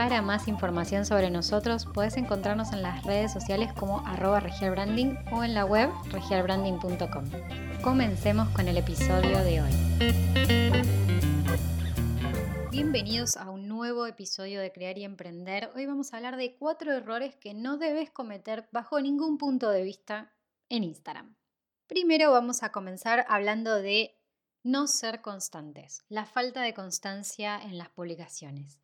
Para más información sobre nosotros puedes encontrarnos en las redes sociales como arroba regialbranding o en la web regialbranding.com. Comencemos con el episodio de hoy. Bienvenidos a un nuevo episodio de Crear y Emprender. Hoy vamos a hablar de cuatro errores que no debes cometer bajo ningún punto de vista en Instagram. Primero vamos a comenzar hablando de no ser constantes, la falta de constancia en las publicaciones.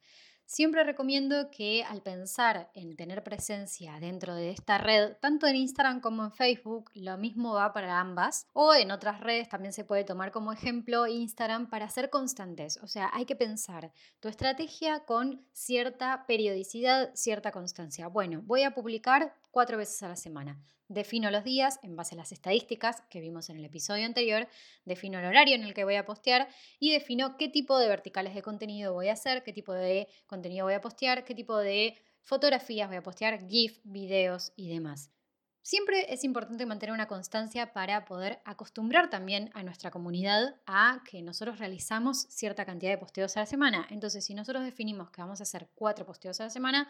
Siempre recomiendo que al pensar en tener presencia dentro de esta red, tanto en Instagram como en Facebook, lo mismo va para ambas, o en otras redes también se puede tomar como ejemplo Instagram para ser constantes. O sea, hay que pensar tu estrategia con cierta periodicidad, cierta constancia. Bueno, voy a publicar cuatro veces a la semana. Defino los días en base a las estadísticas que vimos en el episodio anterior, defino el horario en el que voy a postear y defino qué tipo de verticales de contenido voy a hacer, qué tipo de voy a postear, qué tipo de fotografías voy a postear, GIF, videos y demás. Siempre es importante mantener una constancia para poder acostumbrar también a nuestra comunidad a que nosotros realizamos cierta cantidad de posteos a la semana. Entonces, si nosotros definimos que vamos a hacer cuatro posteos a la semana,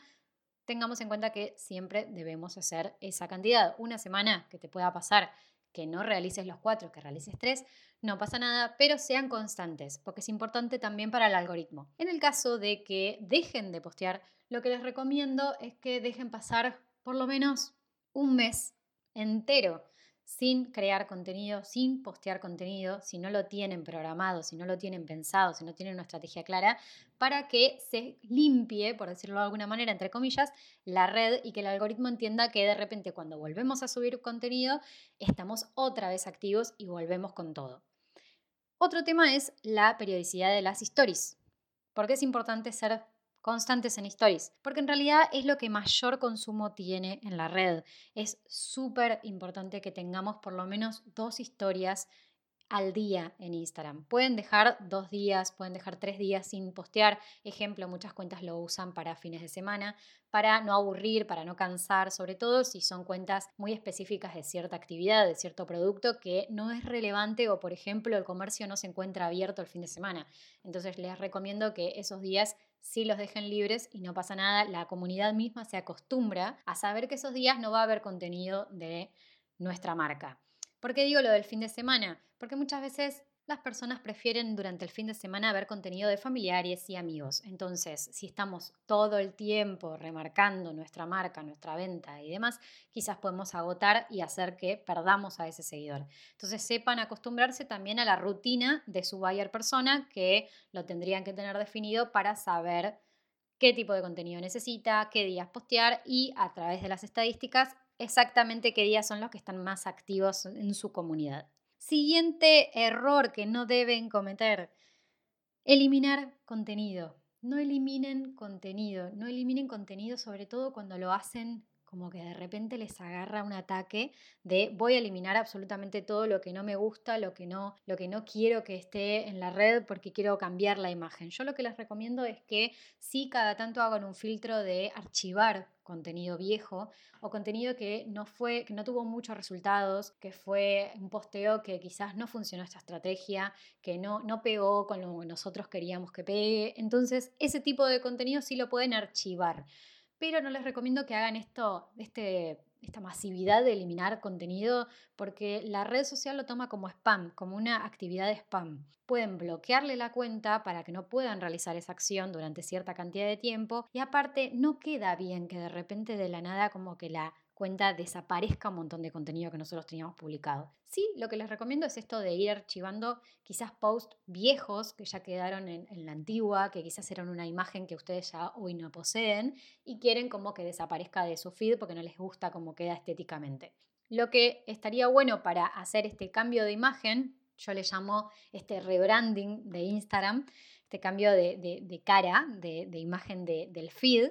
tengamos en cuenta que siempre debemos hacer esa cantidad. Una semana que te pueda pasar que no realices los cuatro, que realices tres, no pasa nada, pero sean constantes, porque es importante también para el algoritmo. En el caso de que dejen de postear, lo que les recomiendo es que dejen pasar por lo menos un mes entero sin crear contenido, sin postear contenido, si no lo tienen programado, si no lo tienen pensado, si no tienen una estrategia clara, para que se limpie, por decirlo de alguna manera, entre comillas, la red y que el algoritmo entienda que de repente cuando volvemos a subir contenido, estamos otra vez activos y volvemos con todo. Otro tema es la periodicidad de las stories. porque es importante ser constantes en stories, porque en realidad es lo que mayor consumo tiene en la red. Es súper importante que tengamos por lo menos dos historias al día en Instagram. Pueden dejar dos días, pueden dejar tres días sin postear. Ejemplo, muchas cuentas lo usan para fines de semana, para no aburrir, para no cansar, sobre todo si son cuentas muy específicas de cierta actividad, de cierto producto que no es relevante o, por ejemplo, el comercio no se encuentra abierto el fin de semana. Entonces les recomiendo que esos días sí los dejen libres y no pasa nada. La comunidad misma se acostumbra a saber que esos días no va a haber contenido de nuestra marca. ¿Por qué digo lo del fin de semana? Porque muchas veces las personas prefieren durante el fin de semana ver contenido de familiares y amigos. Entonces, si estamos todo el tiempo remarcando nuestra marca, nuestra venta y demás, quizás podemos agotar y hacer que perdamos a ese seguidor. Entonces, sepan acostumbrarse también a la rutina de su buyer persona que lo tendrían que tener definido para saber qué tipo de contenido necesita, qué días postear y a través de las estadísticas exactamente qué días son los que están más activos en su comunidad. Siguiente error que no deben cometer, eliminar contenido. No eliminen contenido, no eliminen contenido sobre todo cuando lo hacen como que de repente les agarra un ataque de voy a eliminar absolutamente todo lo que no me gusta, lo que no, lo que no quiero que esté en la red porque quiero cambiar la imagen. Yo lo que les recomiendo es que sí cada tanto hagan un filtro de archivar contenido viejo o contenido que no fue, que no tuvo muchos resultados, que fue un posteo que quizás no funcionó esta estrategia, que no, no pegó con lo que nosotros queríamos que pegue. Entonces, ese tipo de contenido sí lo pueden archivar pero no les recomiendo que hagan esto, este, esta masividad de eliminar contenido, porque la red social lo toma como spam, como una actividad de spam. Pueden bloquearle la cuenta para que no puedan realizar esa acción durante cierta cantidad de tiempo y aparte no queda bien que de repente de la nada como que la cuenta desaparezca un montón de contenido que nosotros teníamos publicado. Sí, lo que les recomiendo es esto de ir archivando quizás posts viejos que ya quedaron en, la antigua, que quizás eran una imagen que ustedes ya hoy no poseen y quieren como que desaparezca de su feed porque no les gusta cómo queda estéticamente. Lo que estaría bueno para hacer este cambio de imagen, yo le llamo este rebranding de Instagram, este cambio de, cara, de, imagen del feed,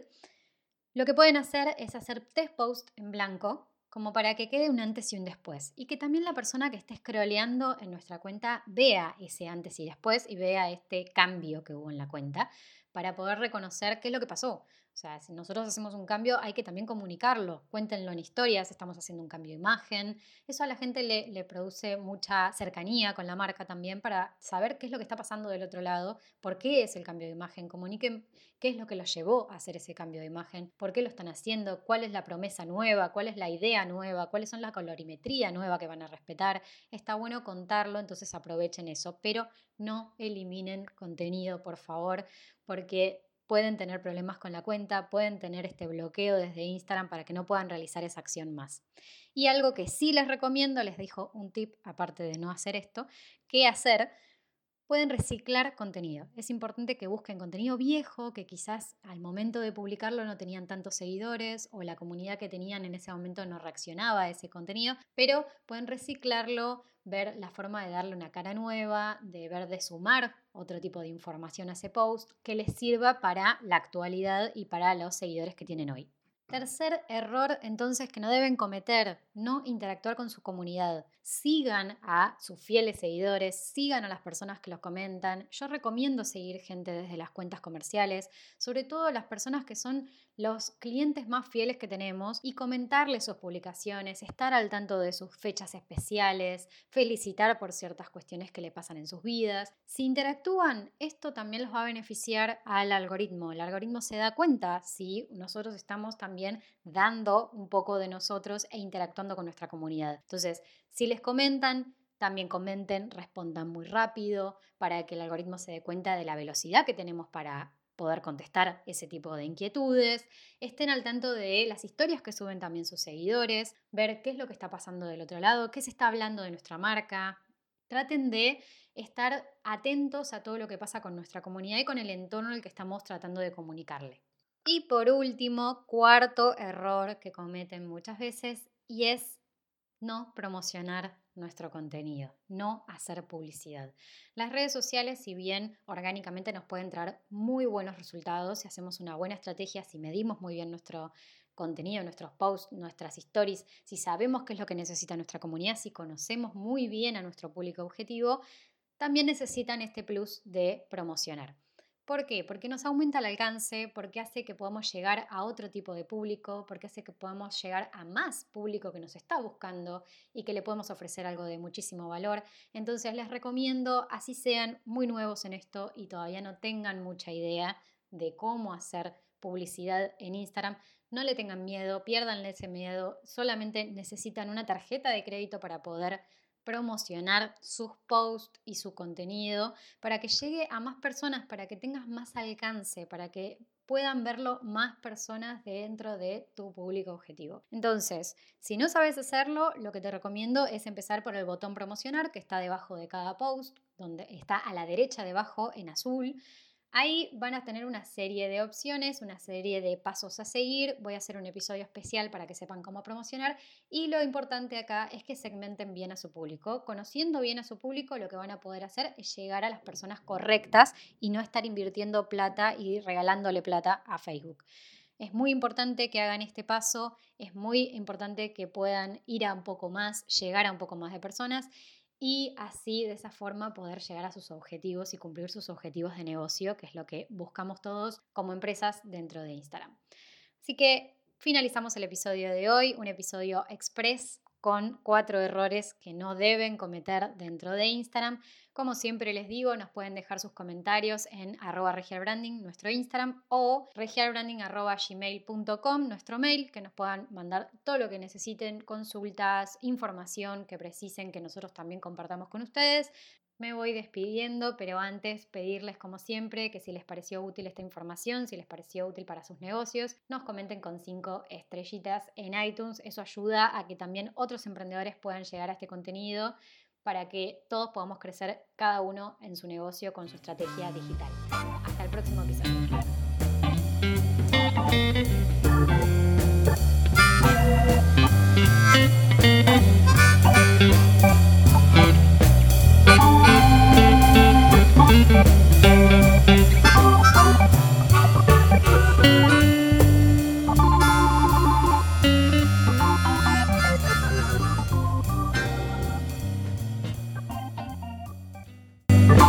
Lo que pueden hacer es hacer test post en blanco, como para que quede un antes y un después. Y que también la persona que esté scrolleando en nuestra cuenta vea ese antes y después y vea este cambio que hubo en la cuenta para poder reconocer qué es lo que pasó. O sea, si nosotros hacemos un cambio, hay que también comunicarlo. Cuéntenlo en historias, estamos haciendo un cambio de imagen. Eso a la gente le, produce mucha cercanía con la marca también para saber qué es lo que está pasando del otro lado, por qué es el cambio de imagen. Comuniquen qué es lo que los llevó a hacer ese cambio de imagen, por qué lo están haciendo, cuál es la promesa nueva, cuál es la idea nueva, cuáles son la colorimetría nueva que van a respetar. Está bueno contarlo, entonces aprovechen eso, pero no eliminen contenido, por favor, porque pueden tener problemas con la cuenta, pueden tener este bloqueo desde Instagram para que no puedan realizar esa acción más. Y algo que sí les recomiendo, les dejo un tip aparte de no hacer esto, qué hacer pueden reciclar contenido. Es importante que busquen contenido viejo que quizás al momento de publicarlo no tenían tantos seguidores o la comunidad que tenían en ese momento no reaccionaba a ese contenido, pero pueden reciclarlo, ver la forma de darle una cara nueva, de ver de sumar otro tipo de información a ese post que les sirva para la actualidad y para los seguidores que tienen hoy. Tercer error entonces que no deben cometer, no interactuar con su comunidad. Sigan a sus fieles seguidores, sigan a las personas que los comentan. Yo recomiendo seguir gente desde las cuentas comerciales, sobre todo las personas que son los clientes más fieles que tenemos y comentarles sus publicaciones, estar al tanto de sus fechas especiales, felicitar por ciertas cuestiones que le pasan en sus vidas. Si interactúan, esto también los va a beneficiar al algoritmo. El algoritmo se da cuenta si nosotros estamos también dando un poco de nosotros e interactuando con nuestra comunidad. Entonces, si les comentan, también comenten, respondan muy rápido para que el algoritmo se dé cuenta de la velocidad que tenemos para poder contestar ese tipo de inquietudes, estén al tanto de las historias que suben también sus seguidores, ver qué es lo que está pasando del otro lado, qué se está hablando de nuestra marca. Traten de estar atentos a todo lo que pasa con nuestra comunidad y con el entorno al que estamos tratando de comunicarle. Y por último, cuarto error que cometen muchas veces y es no promocionar nuestro contenido, no hacer publicidad. Las redes sociales, si bien orgánicamente nos pueden traer muy buenos resultados, si hacemos una buena estrategia, si medimos muy bien nuestro contenido, nuestros posts, nuestras stories, si sabemos qué es lo que necesita nuestra comunidad, si conocemos muy bien a nuestro público objetivo, también necesitan este plus de promocionar. ¿Por qué? Porque nos aumenta el alcance, porque hace que podamos llegar a otro tipo de público, porque hace que podamos llegar a más público que nos está buscando y que le podemos ofrecer algo de muchísimo valor. Entonces les recomiendo, así sean muy nuevos en esto y todavía no tengan mucha idea de cómo hacer publicidad en Instagram, no le tengan miedo, pierdan ese miedo, solamente necesitan una tarjeta de crédito para poder promocionar sus posts y su contenido para que llegue a más personas, para que tengas más alcance, para que puedan verlo más personas dentro de tu público objetivo. Entonces, si no sabes hacerlo, lo que te recomiendo es empezar por el botón promocionar que está debajo de cada post, donde está a la derecha debajo en azul. Ahí van a tener una serie de opciones, una serie de pasos a seguir. Voy a hacer un episodio especial para que sepan cómo promocionar. Y lo importante acá es que segmenten bien a su público. Conociendo bien a su público, lo que van a poder hacer es llegar a las personas correctas y no estar invirtiendo plata y regalándole plata a Facebook. Es muy importante que hagan este paso, es muy importante que puedan ir a un poco más, llegar a un poco más de personas y así de esa forma poder llegar a sus objetivos y cumplir sus objetivos de negocio, que es lo que buscamos todos como empresas dentro de Instagram. Así que finalizamos el episodio de hoy, un episodio express con cuatro errores que no deben cometer dentro de Instagram. Como siempre les digo, nos pueden dejar sus comentarios en arroba regialbranding, nuestro Instagram, o regialbranding.gmail.com, nuestro mail, que nos puedan mandar todo lo que necesiten, consultas, información que precisen que nosotros también compartamos con ustedes. Me voy despidiendo, pero antes pedirles como siempre que si les pareció útil esta información, si les pareció útil para sus negocios, nos comenten con cinco estrellitas en iTunes. Eso ayuda a que también otros emprendedores puedan llegar a este contenido para que todos podamos crecer cada uno en su negocio con su estrategia digital. Hasta el próximo episodio.